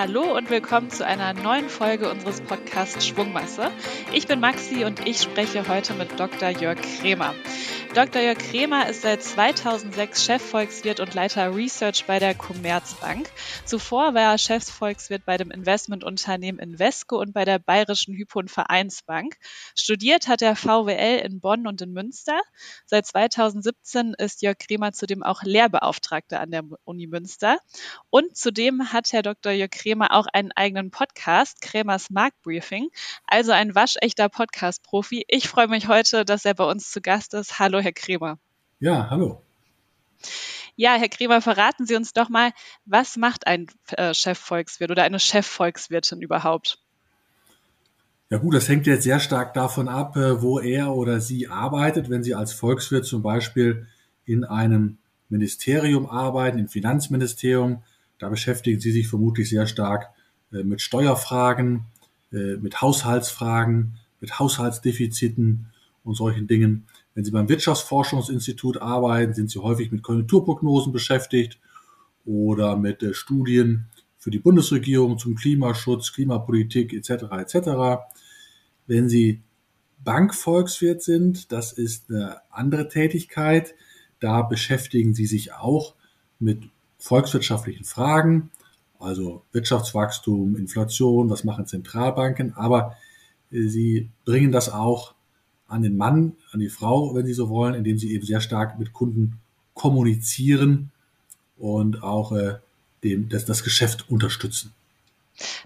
Hallo und willkommen zu einer neuen Folge unseres Podcasts Schwungmasse. Ich bin Maxi und ich spreche heute mit Dr. Jörg Kremer. Dr. Jörg Kremer ist seit 2006 Chefvolkswirt und Leiter Research bei der Commerzbank. Zuvor war er Chefvolkswirt bei dem Investmentunternehmen Invesco und bei der Bayerischen Hypo- und Vereinsbank. Studiert hat er VWL in Bonn und in Münster. Seit 2017 ist Jörg Kremer zudem auch Lehrbeauftragter an der Uni Münster. Und zudem hat Herr Dr. Jörg Kremer auch einen eigenen Podcast, Kremers Marktbriefing, also ein waschechter Podcast-Profi. Ich freue mich heute, dass er bei uns zu Gast ist. Hallo, Herr Kremer. Ja, hallo. Ja, Herr Kremer, verraten Sie uns doch mal, was macht ein äh, Chefvolkswirt oder eine Chefvolkswirtin überhaupt? Ja gut, das hängt jetzt sehr stark davon ab, äh, wo er oder sie arbeitet. Wenn Sie als Volkswirt zum Beispiel in einem Ministerium arbeiten, im Finanzministerium, da beschäftigen Sie sich vermutlich sehr stark äh, mit Steuerfragen, äh, mit Haushaltsfragen, mit Haushaltsdefiziten und solchen Dingen. Wenn Sie beim Wirtschaftsforschungsinstitut arbeiten, sind Sie häufig mit Konjunkturprognosen beschäftigt oder mit äh, Studien für die Bundesregierung zum Klimaschutz, Klimapolitik etc. etc. Wenn Sie Bankvolkswirt sind, das ist eine andere Tätigkeit. Da beschäftigen Sie sich auch mit volkswirtschaftlichen Fragen, also Wirtschaftswachstum, Inflation, was machen Zentralbanken, aber äh, Sie bringen das auch an den Mann, an die Frau, wenn Sie so wollen, indem Sie eben sehr stark mit Kunden kommunizieren und auch äh, dem, das, das Geschäft unterstützen.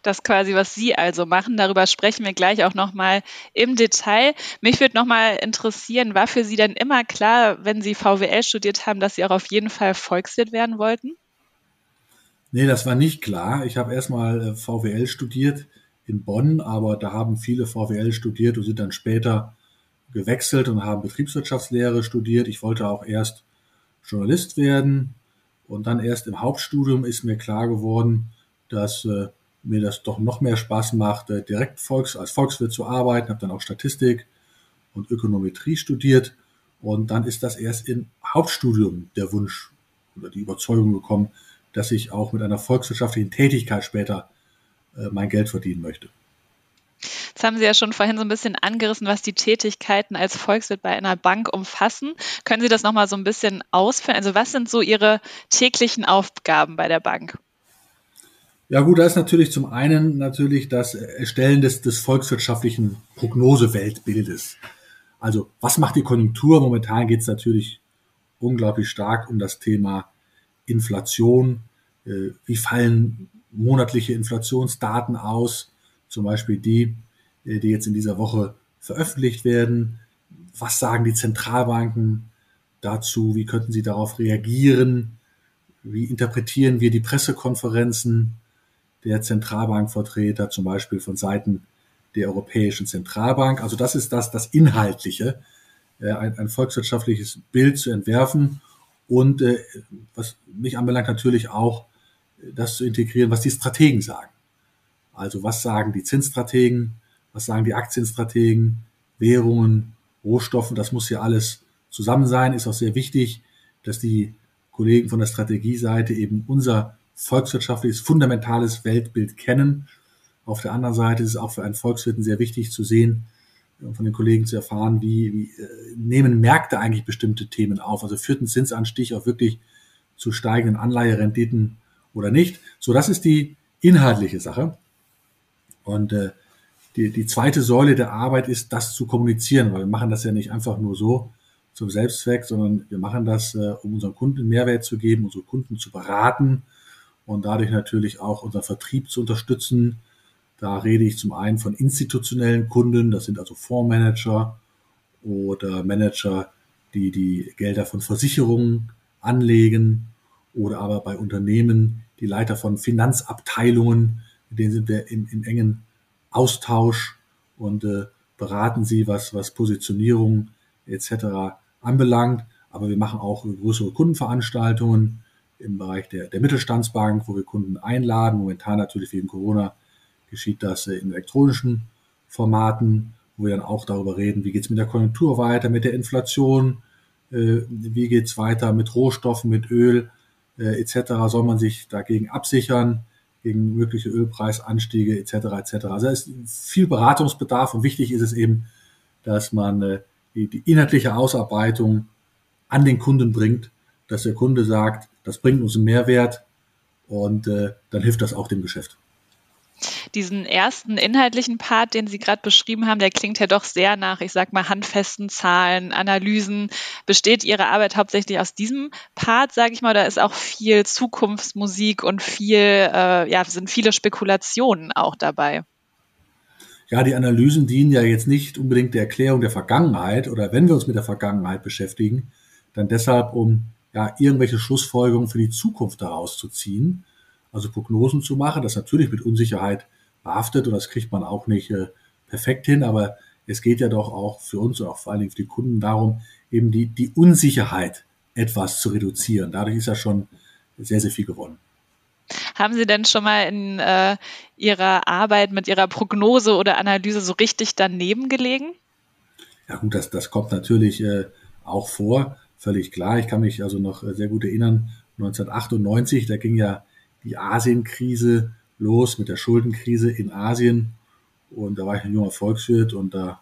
Das quasi, was Sie also machen. Darüber sprechen wir gleich auch nochmal im Detail. Mich würde nochmal interessieren, war für Sie denn immer klar, wenn Sie VWL studiert haben, dass Sie auch auf jeden Fall Volkswirt werden wollten? Nee, das war nicht klar. Ich habe erstmal äh, VWL studiert in Bonn, aber da haben viele VWL studiert und sind dann später gewechselt und haben Betriebswirtschaftslehre studiert. Ich wollte auch erst Journalist werden und dann erst im Hauptstudium ist mir klar geworden, dass äh, mir das doch noch mehr Spaß macht, äh, direkt Volks, als Volkswirt zu arbeiten. Habe dann auch Statistik und Ökonometrie studiert und dann ist das erst im Hauptstudium der Wunsch oder die Überzeugung gekommen, dass ich auch mit einer volkswirtschaftlichen Tätigkeit später äh, mein Geld verdienen möchte. Jetzt haben Sie ja schon vorhin so ein bisschen angerissen, was die Tätigkeiten als Volkswirt bei einer Bank umfassen. Können Sie das nochmal so ein bisschen ausführen? Also was sind so Ihre täglichen Aufgaben bei der Bank? Ja gut, da ist natürlich zum einen natürlich das Erstellen des, des volkswirtschaftlichen Prognoseweltbildes. Also was macht die Konjunktur? Momentan geht es natürlich unglaublich stark um das Thema Inflation, äh, wie fallen monatliche Inflationsdaten aus, zum Beispiel die, äh, die jetzt in dieser Woche veröffentlicht werden. Was sagen die Zentralbanken dazu? Wie könnten sie darauf reagieren? Wie interpretieren wir die Pressekonferenzen der Zentralbankvertreter, zum Beispiel von Seiten der Europäischen Zentralbank? Also das ist das, das Inhaltliche, äh, ein, ein volkswirtschaftliches Bild zu entwerfen und äh, was mich anbelangt natürlich auch äh, das zu integrieren, was die Strategen sagen. Also was sagen die Zinsstrategen, was sagen die Aktienstrategen, Währungen, Rohstoffe, das muss ja alles zusammen sein, ist auch sehr wichtig, dass die Kollegen von der Strategieseite eben unser volkswirtschaftliches, fundamentales Weltbild kennen. Auf der anderen Seite ist es auch für einen Volkswirt sehr wichtig zu sehen, von den Kollegen zu erfahren, wie, wie äh, nehmen Märkte eigentlich bestimmte Themen auf? Also führt ein Zinsanstieg auch wirklich zu steigenden Anleiherenditen oder nicht? So, das ist die inhaltliche Sache. Und äh, die, die zweite Säule der Arbeit ist, das zu kommunizieren, weil wir machen das ja nicht einfach nur so zum Selbstzweck, sondern wir machen das, äh, um unseren Kunden Mehrwert zu geben, unsere Kunden zu beraten und dadurch natürlich auch unseren Vertrieb zu unterstützen, da rede ich zum einen von institutionellen Kunden, das sind also Fondsmanager oder Manager, die die Gelder von Versicherungen anlegen oder aber bei Unternehmen die Leiter von Finanzabteilungen, mit denen sind wir in, in engen Austausch und äh, beraten sie, was, was Positionierung etc. anbelangt. Aber wir machen auch größere Kundenveranstaltungen im Bereich der, der Mittelstandsbank, wo wir Kunden einladen. Momentan natürlich wegen Corona geschieht das in elektronischen Formaten, wo wir dann auch darüber reden, wie geht es mit der Konjunktur weiter, mit der Inflation, äh, wie geht es weiter mit Rohstoffen, mit Öl äh, etc. Soll man sich dagegen absichern? gegen mögliche Ölpreisanstiege etc. etc. Also es ist viel Beratungsbedarf und wichtig ist es eben, dass man äh, die, die inhaltliche Ausarbeitung an den Kunden bringt, dass der Kunde sagt, das bringt uns einen Mehrwert und äh, dann hilft das auch dem Geschäft. Diesen ersten inhaltlichen Part, den Sie gerade beschrieben haben, der klingt ja doch sehr nach, ich sag mal, handfesten Zahlen, Analysen. Besteht Ihre Arbeit hauptsächlich aus diesem Part, sage ich mal, da ist auch viel Zukunftsmusik und viel, äh, ja, sind viele Spekulationen auch dabei? Ja, die Analysen dienen ja jetzt nicht unbedingt der Erklärung der Vergangenheit oder wenn wir uns mit der Vergangenheit beschäftigen, dann deshalb, um ja, irgendwelche Schlussfolgerungen für die Zukunft daraus zu ziehen also Prognosen zu machen. Das natürlich mit Unsicherheit behaftet und das kriegt man auch nicht äh, perfekt hin, aber es geht ja doch auch für uns und auch vor allen Dingen für die Kunden darum, eben die, die Unsicherheit etwas zu reduzieren. Dadurch ist ja schon sehr, sehr viel gewonnen. Haben Sie denn schon mal in äh, Ihrer Arbeit mit Ihrer Prognose oder Analyse so richtig daneben gelegen? Ja gut, das, das kommt natürlich äh, auch vor, völlig klar. Ich kann mich also noch äh, sehr gut erinnern, 1998, da ging ja die Asienkrise los mit der Schuldenkrise in Asien. Und da war ich ein junger Volkswirt und da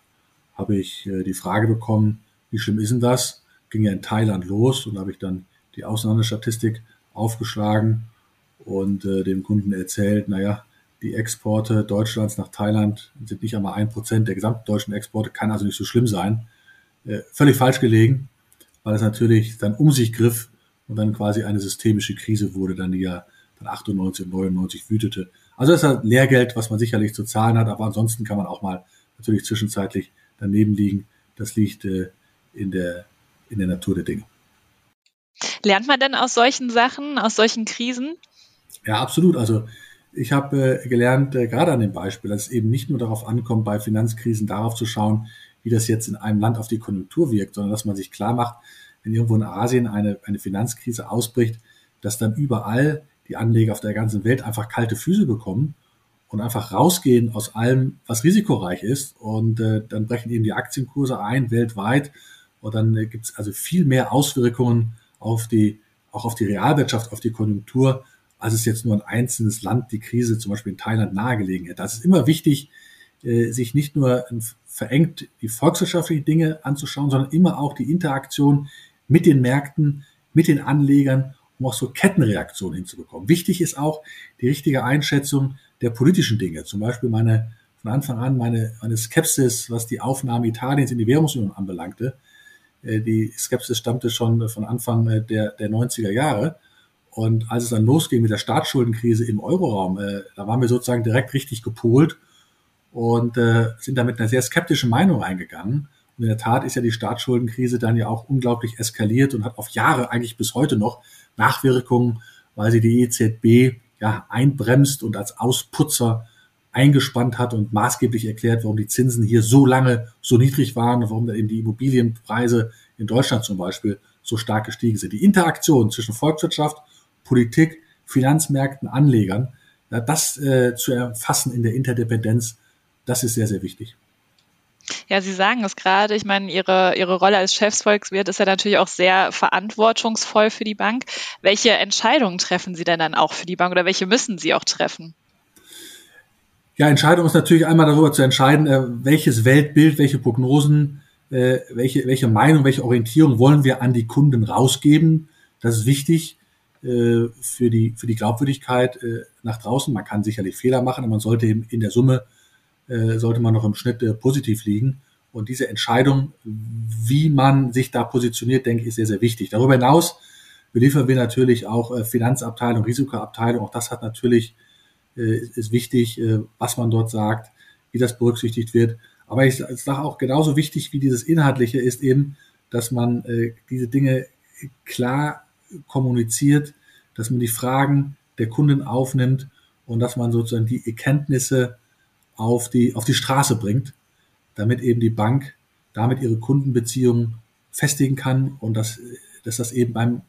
habe ich äh, die Frage bekommen, wie schlimm ist denn das? Ging ja in Thailand los und habe ich dann die Außenhandelsstatistik aufgeschlagen und äh, dem Kunden erzählt, naja, die Exporte Deutschlands nach Thailand sind nicht einmal ein Prozent der gesamten deutschen Exporte, kann also nicht so schlimm sein. Äh, völlig falsch gelegen, weil es natürlich dann um sich griff und dann quasi eine systemische Krise wurde, dann die ja von 98 und 99 wütete. Also das ist halt Lehrgeld, was man sicherlich zu zahlen hat, aber ansonsten kann man auch mal natürlich zwischenzeitlich daneben liegen. Das liegt äh, in, der, in der Natur der Dinge. Lernt man denn aus solchen Sachen, aus solchen Krisen? Ja, absolut. Also ich habe äh, gelernt, äh, gerade an dem Beispiel, dass es eben nicht nur darauf ankommt, bei Finanzkrisen darauf zu schauen, wie das jetzt in einem Land auf die Konjunktur wirkt, sondern dass man sich klar macht, wenn irgendwo in Asien eine, eine Finanzkrise ausbricht, dass dann überall die Anleger auf der ganzen Welt einfach kalte Füße bekommen und einfach rausgehen aus allem, was risikoreich ist. Und äh, dann brechen eben die Aktienkurse ein weltweit. Und dann äh, gibt es also viel mehr Auswirkungen auf die, auch auf die Realwirtschaft, auf die Konjunktur, als es jetzt nur ein einzelnes Land die Krise zum Beispiel in Thailand nahegelegen hätte. Das ist immer wichtig, äh, sich nicht nur verengt die volkswirtschaftlichen Dinge anzuschauen, sondern immer auch die Interaktion mit den Märkten, mit den Anlegern um auch so Kettenreaktionen hinzubekommen. Wichtig ist auch die richtige Einschätzung der politischen Dinge. Zum Beispiel meine, von Anfang an meine, meine Skepsis, was die Aufnahme Italiens in die Währungsunion anbelangte. Äh, die Skepsis stammte schon von Anfang äh, der, der 90er Jahre. Und als es dann losging mit der Staatsschuldenkrise im Euroraum, äh, da waren wir sozusagen direkt richtig gepolt und sind da mit einer sehr skeptischen Meinung eingegangen. Und in der Tat ist ja die Staatsschuldenkrise dann ja auch unglaublich eskaliert und hat auf Jahre eigentlich bis heute noch Nachwirkungen, weil sie die EZB ja einbremst und als Ausputzer eingespannt hat und maßgeblich erklärt, warum die Zinsen hier so lange so niedrig waren und warum dann eben die Immobilienpreise in Deutschland zum Beispiel so stark gestiegen sind. Die Interaktion zwischen Volkswirtschaft, Politik, Finanzmärkten, Anlegern, ja, das äh, zu erfassen in der Interdependenz, das ist sehr, sehr wichtig. Ja, Sie sagen es gerade. Ich meine, Ihre, Ihre Rolle als Chefsvolkswirt ist ja natürlich auch sehr verantwortungsvoll für die Bank. Welche Entscheidungen treffen Sie denn dann auch für die Bank oder welche müssen Sie auch treffen? Ja, Entscheidung ist natürlich einmal darüber zu entscheiden, äh, welches Weltbild, welche Prognosen, äh, welche, welche Meinung, welche Orientierung wollen wir an die Kunden rausgeben. Das ist wichtig äh, für die, für die Glaubwürdigkeit nach draußen. Man kann sicherlich Fehler machen, aber man sollte eben in der Summe sollte man noch im Schnitt äh, positiv liegen. Und diese Entscheidung, wie man sich da positioniert, denke ich, ist sehr, sehr wichtig. Darüber hinaus beliefern wir natürlich auch äh, Finanzabteilung, Risikoabteilung. Auch das hat natürlich, ist wichtig, was man dort sagt, wie das berücksichtigt wird. Aber ich sage auch genauso wichtig wie dieses Inhaltliche ist eben, dass man diese Dinge klar kommuniziert, dass man die Fragen der Kunden aufnimmt und dass man sozusagen die Erkenntnisse auf die, auf die Straße bringt, damit eben die Bank damit ihre Kundenbeziehungen festigen kann und dass, dass das eben beim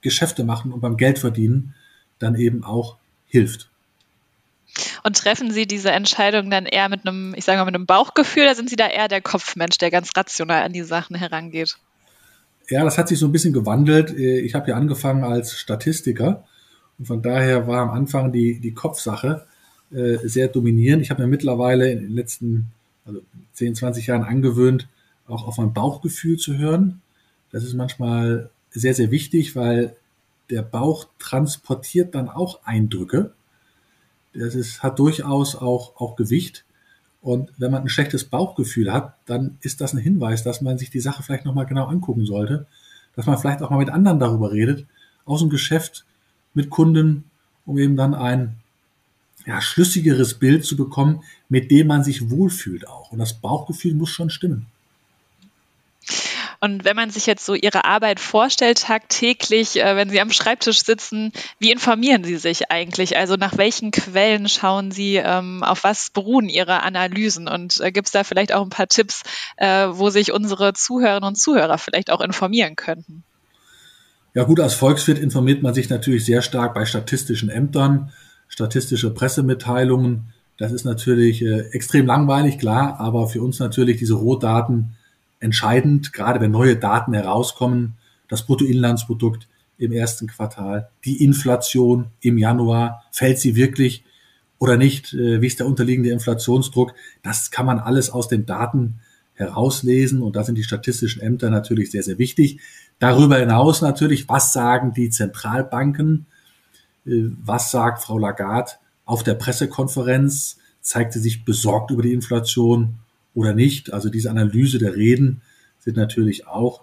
Geschäfte machen und beim Geldverdienen dann eben auch hilft. Und treffen Sie diese Entscheidung dann eher mit einem, ich sage mal, mit einem Bauchgefühl oder sind Sie da eher der Kopfmensch, der ganz rational an die Sachen herangeht? Ja, das hat sich so ein bisschen gewandelt. Ich habe ja angefangen als Statistiker Und von daher war am Anfang die, die Kopfsache äh, sehr dominierend. Ich habe mir mittlerweile in den letzten also 10, 20 Jahren angewöhnt, auch auf mein Bauchgefühl zu hören. Das ist manchmal sehr, sehr wichtig, weil der Bauch transportiert dann auch Eindrücke. Das ist, hat durchaus auch, auch Gewicht. Und wenn man ein schlechtes Bauchgefühl hat, dann ist das ein Hinweis, dass man sich die Sache vielleicht nochmal genau angucken sollte. Dass man vielleicht auch mal mit anderen darüber redet, aus dem Geschäft, mit Kunden, um eben dann ein ja, schlüssigeres Bild zu bekommen, mit dem man sich wohlfühlt auch. Und das Bauchgefühl muss schon stimmen. Und wenn man sich jetzt so Ihre Arbeit vorstellt, tagtäglich, äh, wenn Sie am Schreibtisch sitzen, wie informieren Sie sich eigentlich? Also nach welchen Quellen schauen Sie, ähm, auf was beruhen Ihre Analysen? Und äh, gibt es da vielleicht auch ein paar Tipps, äh, wo sich unsere Zuhörerinnen und Zuhörer vielleicht auch informieren könnten? Ja gut, als Volkswirt informiert man sich natürlich sehr stark bei statistischen Ämtern, statistische Pressemitteilungen. Das ist natürlich äh, extrem langweilig, klar, aber für uns natürlich diese Rohdaten entscheidend, gerade wenn neue Daten herauskommen, das Bruttoinlandsprodukt im ersten Quartal, die Inflation im Januar, fällt sie wirklich oder nicht, äh, wie ist der unterliegende Inflationsdruck, das kann man alles aus den Daten herauslesen und da sind die statistischen Ämter natürlich sehr, sehr wichtig. Darüber hinaus natürlich, was sagen die Zentralbanken, was sagt Frau Lagarde auf der Pressekonferenz, zeigt sie sich besorgt über die Inflation oder nicht. Also diese Analyse der Reden sind natürlich auch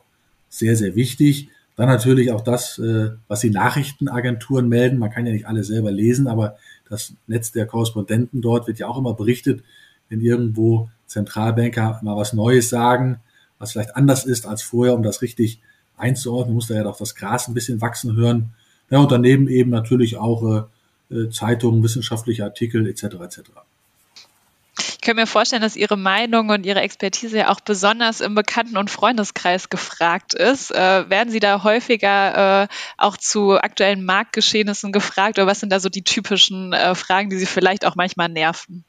sehr, sehr wichtig. Dann natürlich auch das, äh, was die Nachrichtenagenturen melden. Man kann ja nicht alle selber lesen, aber das Netz der Korrespondenten dort wird ja auch immer berichtet, wenn irgendwo Zentralbanker mal was Neues sagen, was vielleicht anders ist als vorher, um das richtig einzuordnen, muss da ja doch das Gras ein bisschen wachsen hören. Ja, und daneben eben natürlich auch äh, äh Zeitungen, wissenschaftliche Artikel etc. etc. Ich kann mir vorstellen, dass Ihre Meinung und Ihre Expertise ja auch besonders im Bekannten- und Freundeskreis gefragt ist. Äh, werden Sie da häufiger äh, auch zu aktuellen Marktgeschehnissen gefragt oder was sind da so die typischen äh, Fragen, die Sie vielleicht auch manchmal nerven?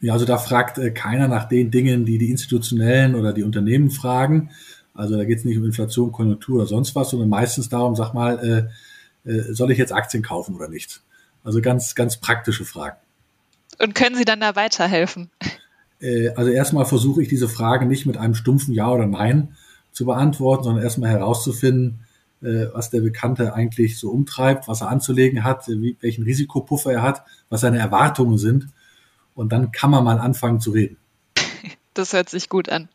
Ja, also da fragt äh, keiner nach den Dingen, die die institutionellen oder die Unternehmen fragen. Also da geht es nicht um Inflation, Konjunktur oder sonst was, sondern meistens darum, sag mal, äh, soll ich jetzt Aktien kaufen oder nicht? Also ganz, ganz praktische Fragen. Und können Sie dann da weiterhelfen? Äh, also erstmal versuche ich diese Frage nicht mit einem stumpfen Ja oder Nein zu beantworten, sondern erstmal herauszufinden, äh, was der Bekannte eigentlich so umtreibt, was er anzulegen hat, welchen Risikopuffer er hat, was seine Erwartungen sind. Und dann kann man mal anfangen zu reden. Das hört sich gut an.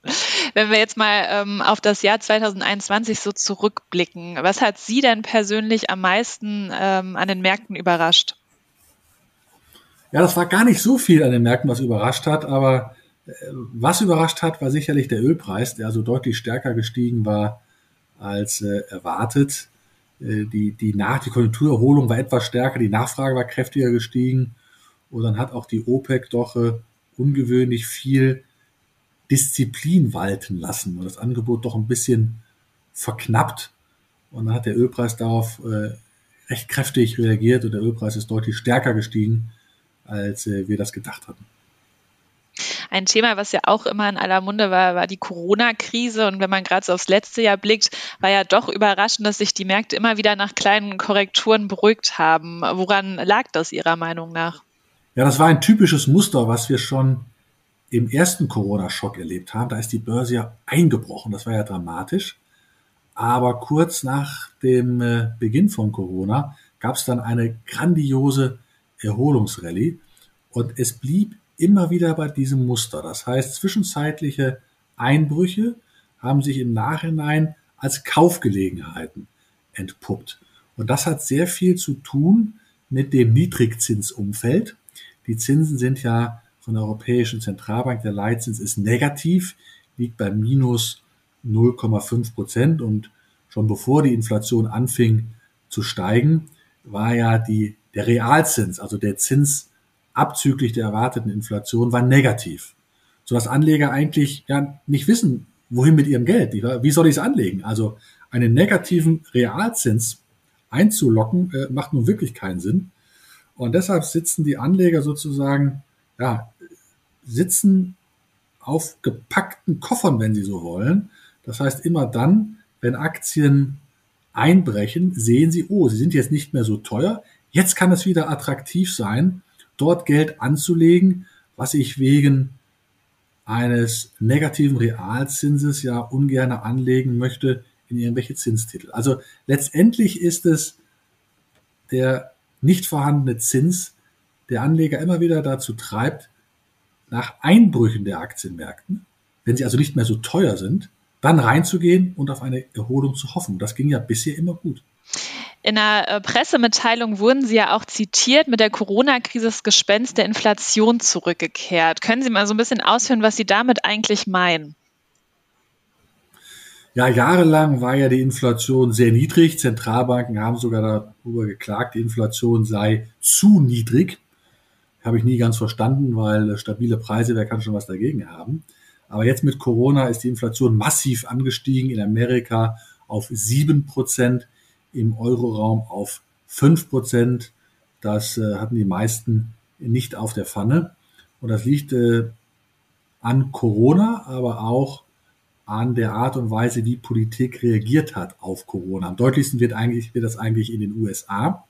Wenn wir jetzt mal ähm, auf das Jahr 2021 so zurückblicken, was hat Sie denn persönlich am meisten ähm, an den Märkten überrascht? Ja, das war gar nicht so viel an den Märkten, was überrascht hat, aber äh, was überrascht hat, war sicherlich der Ölpreis, der also deutlich stärker gestiegen war als äh, erwartet. Äh, die, die, Nach die Konjunkturerholung war etwas stärker, die Nachfrage war kräftiger gestiegen und dann hat auch die OPEC doch äh, ungewöhnlich viel Disziplin walten lassen und das Angebot doch ein bisschen verknappt. Und dann hat der Ölpreis darauf äh, recht kräftig reagiert und der Ölpreis ist deutlich stärker gestiegen als äh, wir das gedacht hatten. Ein Thema, was ja auch immer in aller Munde war, war die Corona-Krise. Und wenn man gerade so aufs letzte Jahr blickt, war ja doch überraschend, dass sich die Märkte immer wieder nach kleinen Korrekturen beruhigt haben. Woran lag das Ihrer Meinung nach? Ja, das war ein typisches Muster, was wir schon im ersten Corona-Schock erlebt haben. Da ist die Börse ja eingebrochen. Das war ja dramatisch. Aber kurz nach dem äh, Beginn von Corona gab es dann eine grandiose Erholungsrallye. Und es blieb immer wieder bei diesem Muster. Das heißt, zwischenzeitliche Einbrüche haben sich im Nachhinein als Kaufgelegenheiten entpuppt. Und das hat sehr viel zu tun mit dem Niedrigzinsumfeld. Die Zinsen sind ja von der Europäischen Zentralbank, der Leitzins ist negativ, liegt bei minus 0,5 Prozent und schon bevor die Inflation anfing zu steigen, war ja die der Realzins, also der Zins abzüglich der erwarteten Inflation, war negativ. Sodass Anleger eigentlich ja nicht wissen, wohin mit ihrem Geld. Wie soll ich es anlegen? Also einen negativen Realzins einzulocken, äh, macht nun wirklich keinen Sinn. Und deshalb sitzen die Anleger sozusagen, ja, sitzen auf gepackten Koffern, wenn sie so wollen. Das heißt, immer dann, wenn Aktien einbrechen, sehen sie, oh, sie sind jetzt nicht mehr so teuer, Jetzt kann es wieder attraktiv sein, dort Geld anzulegen, was ich wegen eines negativen Realzinses ja ungern anlegen möchte in irgendwelche Zinstitel. Also letztendlich ist es der nicht vorhandene Zins, der Anleger immer wieder dazu treibt, nach Einbrüchen der Aktienmärkten, wenn sie also nicht mehr so teuer sind, dann reinzugehen und auf eine Erholung zu hoffen. Das ging ja bisher immer gut. In einer äh, Pressemitteilung wurden Sie ja auch zitiert, mit der Corona-Krise das Gespenst der Inflation zurückgekehrt. Können Sie mal so ein bisschen ausführen, was Sie damit eigentlich meinen? Ja, jahrelang war ja die Inflation sehr niedrig. Zentralbanken haben sogar darüber geklagt, die Inflation sei zu niedrig. Habe ich nie ganz verstanden, weil stabile Preise, wer kann schon was dagegen haben. Aber jetzt mit Corona ist die Inflation massiv angestiegen. In Amerika auf sieben Prozent, im Euroraum auf 5 Prozent. Das äh, hatten die meisten nicht auf der Pfanne. Und das liegt äh, an Corona, aber auch an der Art und Weise, wie Politik reagiert hat auf Corona. Am deutlichsten wird eigentlich, wird das eigentlich in den USA.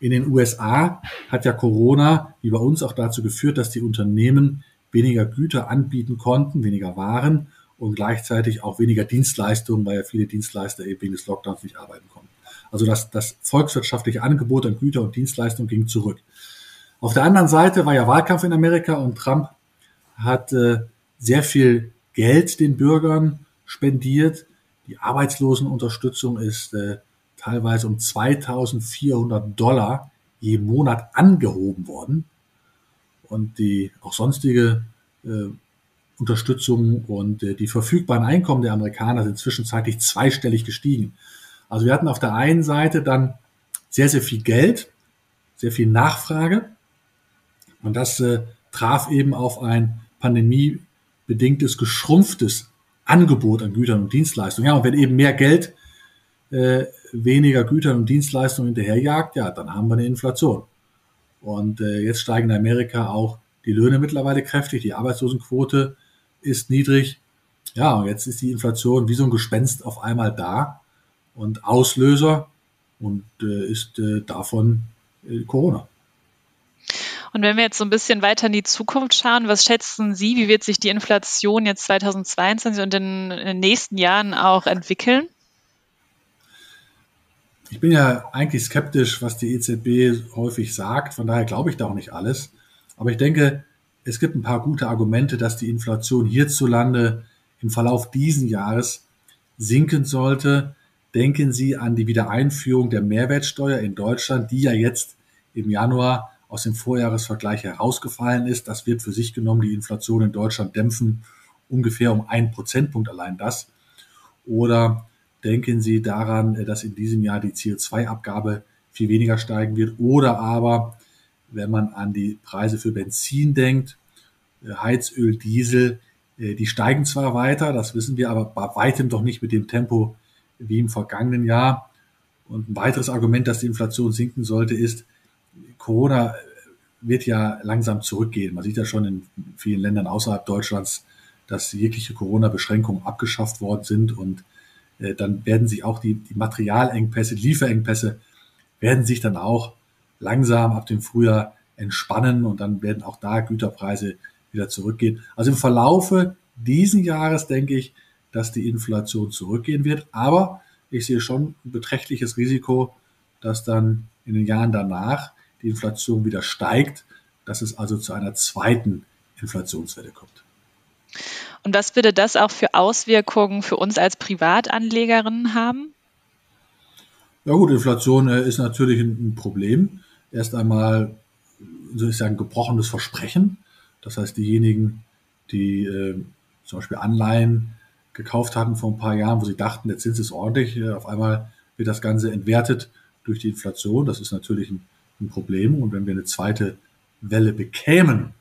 In den USA hat ja Corona, wie bei uns, auch dazu geführt, dass die Unternehmen weniger Güter anbieten konnten, weniger Waren und gleichzeitig auch weniger Dienstleistungen, weil ja viele Dienstleister eben wegen des Lockdowns nicht arbeiten konnten. Also das, das volkswirtschaftliche Angebot an Güter und Dienstleistungen ging zurück. Auf der anderen Seite war ja Wahlkampf in Amerika und Trump hat äh, sehr viel Geld den Bürgern spendiert. Die Arbeitslosenunterstützung ist äh, teilweise um 2400 Dollar je Monat angehoben worden. Und die auch sonstige äh, Unterstützung und äh, die verfügbaren Einkommen der Amerikaner sind zwischenzeitlich zweistellig gestiegen. Also wir hatten auf der einen Seite dann sehr, sehr viel Geld, sehr viel Nachfrage. Und das äh, traf eben auf ein pandemiebedingtes, geschrumpftes Angebot an Gütern und Dienstleistungen. Ja, und wenn eben mehr Geld äh, weniger Gütern und Dienstleistungen hinterherjagt, ja, dann haben wir eine Inflation. Und äh, jetzt steigen in Amerika auch die Löhne mittlerweile kräftig, die Arbeitslosenquote ist niedrig. Ja, und jetzt ist die Inflation wie so ein Gespenst auf einmal da und Auslöser und äh, ist äh, davon äh, Corona. Und wenn wir jetzt so ein bisschen weiter in die Zukunft schauen, was schätzen Sie, wie wird sich die Inflation jetzt 2022 und in, in den nächsten Jahren auch entwickeln? Ich bin ja eigentlich skeptisch, was die EZB häufig sagt, von daher glaube ich da auch nicht alles. Aber ich denke, es gibt ein paar gute Argumente, dass die Inflation hierzulande im Verlauf diesen Jahres sinken sollte. Denken Sie an die Wiedereinführung der Mehrwertsteuer in Deutschland, die ja jetzt im Januar aus dem Vorjahresvergleich herausgefallen ist. Das wird für sich genommen die Inflation in Deutschland dämpfen, ungefähr um einen Prozentpunkt allein das. Oder denken Sie daran, dass in diesem Jahr die CO2-Abgabe viel weniger steigen wird. Oder aber wenn man an die Preise für Benzin denkt, äh, Heizöl, Diesel, äh, die steigen zwar weiter, das wissen wir, aber bei weitem doch nicht mit dem Tempo wie im vergangenen Jahr. Und ein weiteres Argument, dass die Inflation sinken sollte, ist, Corona wird ja langsam zurückgehen. Man sieht ja schon in vielen Ländern außerhalb Deutschlands, dass jegliche Corona-Beschränkungen abgeschafft worden sind und äh, dann werden sich auch die, die Materialengpässe, Lieferengpässe werden sich dann auch langsam ab dem Frühjahr entspannen und dann werden auch da Güterpreise wieder zurückgehen. Also im Verlaufe diesen Jahres denke ich, dass die Inflation zurückgehen wird, aber ich sehe schon ein beträchtliches Risiko, dass dann in den Jahren danach die Inflation wieder steigt, dass es also zu einer zweiten Inflationswelle kommt. Und was würde das auch für Auswirkungen für uns als Privatanlegerinnen haben? Ja gut, Inflation äh, ist natürlich ein Problem erst einmal, soll ich sagen, gebrochenes Versprechen. Das heißt, diejenigen, die äh, zum Beispiel Anleihen gekauft hatten vor ein paar Jahren, wo sie dachten, der Zins ist ordentlich, äh, auf einmal wird das Ganze entwertet durch die Inflation. Das ist natürlich ein, ein Problem. Und wenn wir eine zweite Welle bekämen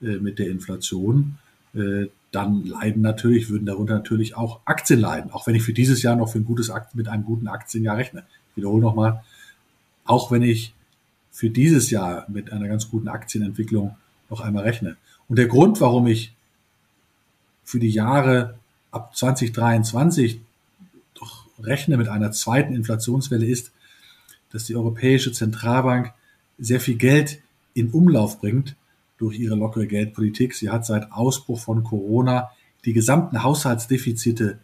äh, mit der Inflation, äh, dann leiden natürlich, würden darunter natürlich auch Aktien leiden. Auch wenn ich für dieses Jahr noch für ein gutes mit einem guten Aktienjahr rechne. Ich wiederhole nochmal, auch wenn ich für dieses Jahr mit einer ganz guten Aktienentwicklung noch einmal rechne. Und der Grund, warum ich für die Jahre ab 2023 doch rechne mit einer zweiten Inflationswelle ist, dass die Europäische Zentralbank sehr viel Geld in Umlauf bringt durch ihre lockere Geldpolitik. Sie hat seit Ausbruch von Corona die gesamten Haushaltsdefizite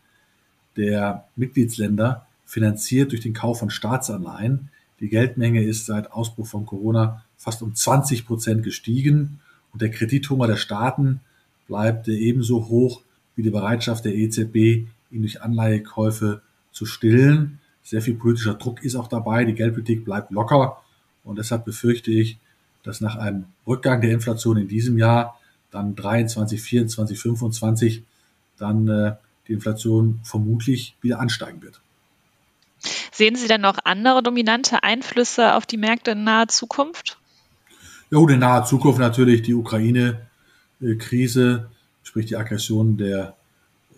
der Mitgliedsländer finanziert durch den Kauf von Staatsanleihen. Die Geldmenge ist seit Ausbruch von Corona fast um 20 Prozent gestiegen und der Kredithunger der Staaten bleibt ebenso hoch wie die Bereitschaft der EZB, ihn durch Anleihekäufe zu stillen. Sehr viel politischer Druck ist auch dabei. Die Geldpolitik bleibt locker. Und deshalb befürchte ich, dass nach einem Rückgang der Inflation in diesem Jahr dann 23, 24, 25 dann äh, die Inflation vermutlich wieder ansteigen wird. Sehen Sie denn noch andere dominante Einflüsse auf die Märkte in naher Zukunft? Ja, gut, in naher Zukunft natürlich die Ukraine-Krise, sprich die Aggression der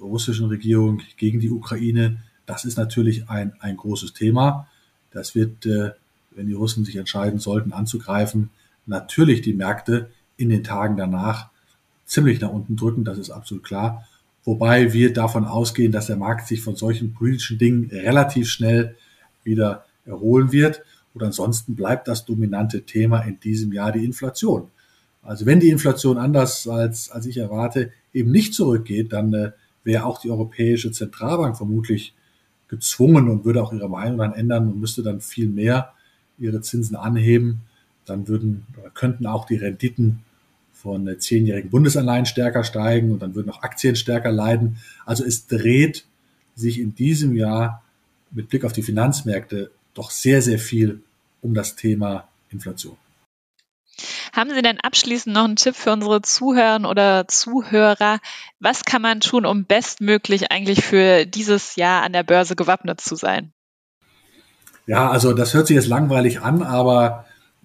russischen Regierung gegen die Ukraine. Das ist natürlich ein, ein großes Thema. Das wird, äh, wenn die Russen sich entscheiden sollten, anzugreifen, natürlich die Märkte in den Tagen danach ziemlich nach unten drücken. Das ist absolut klar. Wobei wir davon ausgehen, dass der Markt sich von solchen politischen Dingen relativ schnell wieder erholen wird. Und ansonsten bleibt das dominante Thema in diesem Jahr die Inflation. Also wenn die Inflation anders als, als ich erwarte eben nicht zurückgeht, dann äh, wäre auch die Europäische Zentralbank vermutlich gezwungen und würde auch ihre Meinung dann ändern und müsste dann viel mehr ihre Zinsen anheben. Dann würden könnten auch die Renditen von äh, zehnjährigen Bundesanleihen stärker steigen und dann würden auch Aktien stärker leiden. Also es dreht sich in diesem Jahr mit Blick auf die Finanzmärkte doch sehr, sehr viel um das Thema Inflation. Haben Sie denn abschließend noch einen Tipp für unsere Zuhörer oder Zuhörer? Was kann man tun, um bestmöglich eigentlich für dieses Jahr an der Börse gewappnet zu sein? Ja, also das hört sich jetzt langweilig an, aber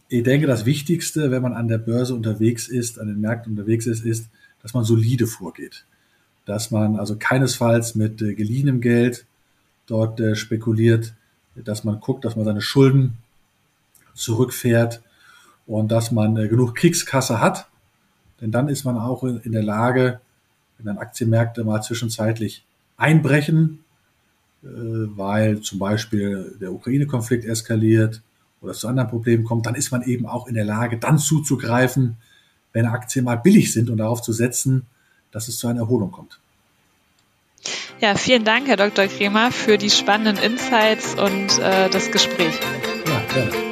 ich denke, das Wichtigste, wenn man an der Börse unterwegs ist, an den Märkten unterwegs ist, ist, dass man solide vorgeht. Dass man also keinesfalls mit äh, geliehenem Geld dort äh, spekuliert, dass man guckt, dass man seine Schulden zurückfährt und dass man äh, genug Kriegskasse hat. Denn dann ist man auch in, in der Lage, wenn dann Aktienmärkte mal zwischenzeitlich einbrechen, äh, weil zum Beispiel der Ukraine-Konflikt eskaliert oder es zu anderen Problemen kommt, dann ist man eben auch in der Lage, dann zuzugreifen, wenn Aktien mal billig sind und darauf zu setzen, dass es zu einer Erholung kommt. Ja, vielen Dank, Herr Dr. Kremer, für die spannenden Insights und äh, das Gespräch. Ja, gerne.